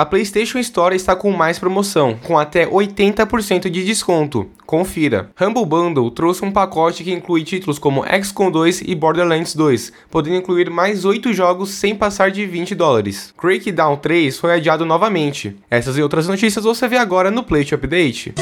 A PlayStation Store está com mais promoção, com até 80% de desconto. Confira. Humble Bundle trouxe um pacote que inclui títulos como XCOM 2 e Borderlands 2, podendo incluir mais 8 jogos sem passar de 20 dólares. Crackdown 3 foi adiado novamente. Essas e outras notícias você vê agora no Play Update.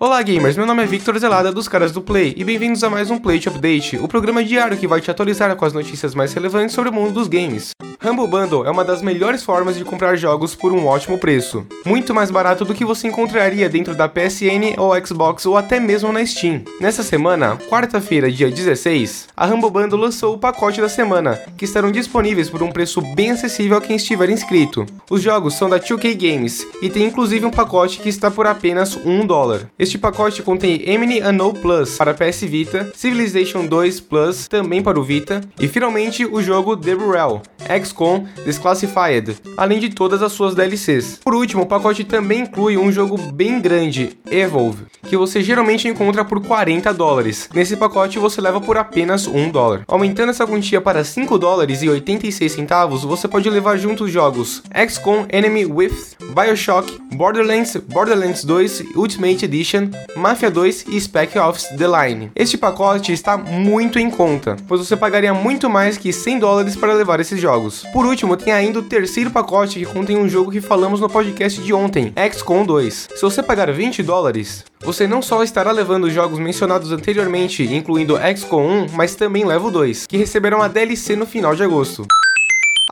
Olá gamers, meu nome é Victor Zelada dos caras do Play e bem-vindos a mais um Play Update, o programa diário que vai te atualizar com as notícias mais relevantes sobre o mundo dos games. Humble Bundle é uma das melhores formas de comprar jogos por um ótimo preço. Muito mais barato do que você encontraria dentro da PSN ou Xbox ou até mesmo na Steam. Nessa semana, quarta-feira, dia 16, a Humble Bundle lançou o pacote da semana, que estarão disponíveis por um preço bem acessível a quem estiver inscrito. Os jogos são da 2K Games e tem inclusive um pacote que está por apenas 1 dólar. Este pacote contém Emily Unknown Plus para PS Vita, Civilization 2 Plus também para o Vita e finalmente o jogo The Burrell, XCOM Desclassified, além de todas as suas DLCs. Por último, o pacote também inclui um jogo bem grande, Evolve, que você geralmente encontra por 40 dólares. Nesse pacote você leva por apenas 1 dólar. Aumentando essa quantia para 5 dólares e 86 centavos, você pode levar junto os jogos XCOM Enemy With, BioShock, Borderlands, Borderlands 2 Ultimate Edition, Mafia 2 e Spec Ops The Line. Este pacote está muito em conta, pois você pagaria muito mais que 100 dólares para levar esses jogos. Por último, tem ainda o terceiro pacote que contém um jogo que falamos no podcast de ontem, XCOM 2. Se você pagar 20 dólares, você não só estará levando os jogos mencionados anteriormente, incluindo XCOM 1, mas também leva o 2, que receberão a DLC no final de agosto.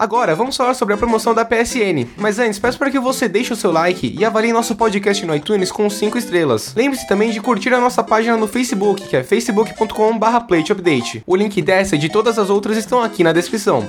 Agora, vamos falar sobre a promoção da PSN. Mas antes, peço para que você deixe o seu like e avalie nosso podcast no iTunes com 5 estrelas. Lembre-se também de curtir a nossa página no Facebook, que é facebook.com/playupdate. O link dessa e de todas as outras estão aqui na descrição.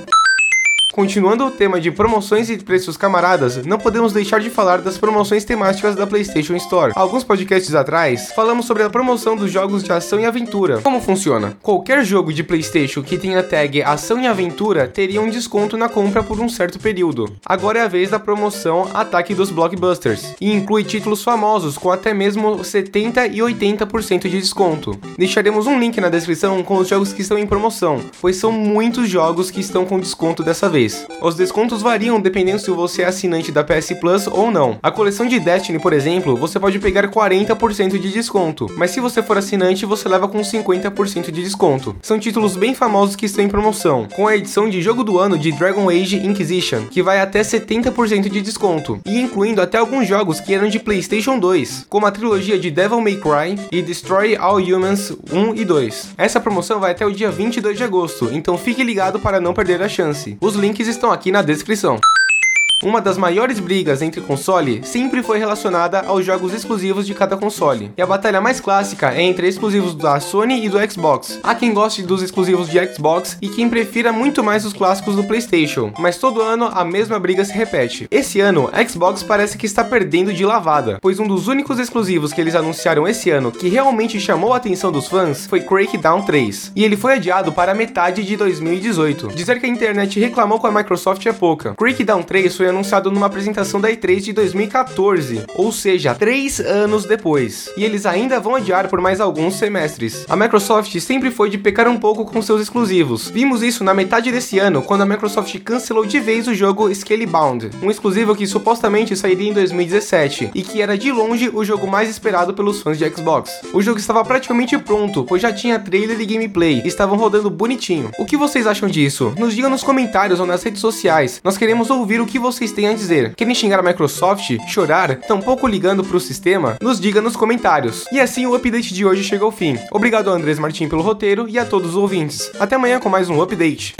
Continuando o tema de promoções e preços camaradas, não podemos deixar de falar das promoções temáticas da PlayStation Store. Alguns podcasts atrás, falamos sobre a promoção dos jogos de ação e aventura. Como funciona? Qualquer jogo de PlayStation que tenha tag ação e aventura teria um desconto na compra por um certo período. Agora é a vez da promoção Ataque dos Blockbusters, e inclui títulos famosos com até mesmo 70 e 80% de desconto. Deixaremos um link na descrição com os jogos que estão em promoção, pois são muitos jogos que estão com desconto dessa vez Os descontos variam dependendo se você é assinante da PS Plus ou não. A coleção de Destiny, por exemplo, você pode pegar 40% de desconto, mas se você for assinante, você leva com 50% de desconto. São títulos bem famosos que estão em promoção, com a edição de jogo do ano de Dragon Age Inquisition, que vai até 70% de desconto, e incluindo até alguns jogos que eram de PlayStation 2, como a trilogia de Devil May Cry e Destroy All Humans 1 e 2. Essa promoção vai até o dia 22 de agosto, então fique ligado para não perder a chance. Os links links estão aqui na descrição. Uma das maiores brigas entre console sempre foi relacionada aos jogos exclusivos de cada console. E a batalha mais clássica é entre exclusivos da Sony e do Xbox. Há quem goste dos exclusivos de Xbox e quem prefira muito mais os clássicos do PlayStation, mas todo ano a mesma briga se repete. Esse ano, a Xbox parece que está perdendo de lavada, pois um dos únicos exclusivos que eles anunciaram esse ano que realmente chamou a atenção dos fãs foi Crackdown 3, e ele foi adiado para metade de 2018. Dizer que a internet reclamou com a Microsoft é pouca. Crackdown 3 foi anunciado numa apresentação da E3 de 2014, ou seja, três anos depois. E eles ainda vão adiar por mais alguns semestres. A Microsoft sempre foi de pecar um pouco com seus exclusivos. Vimos isso na metade desse ano, quando a Microsoft cancelou de vez o jogo Scalebound, um exclusivo que supostamente sairia em 2017 e que era de longe o jogo mais esperado pelos fãs de Xbox. O jogo estava praticamente pronto, pois já tinha trailer e gameplay, e estavam rodando bonitinho. O que vocês acham disso? Nos digam nos comentários ou nas redes sociais. Nós queremos ouvir o que vocês vocês têm a dizer. Querem xingar a Microsoft, chorar, tampouco ligando pro sistema? Nos diga nos comentários. E assim o update de hoje chega ao fim. Obrigado Andrés Martins pelo roteiro e a todos os ouvintes. Até amanhã com mais um update.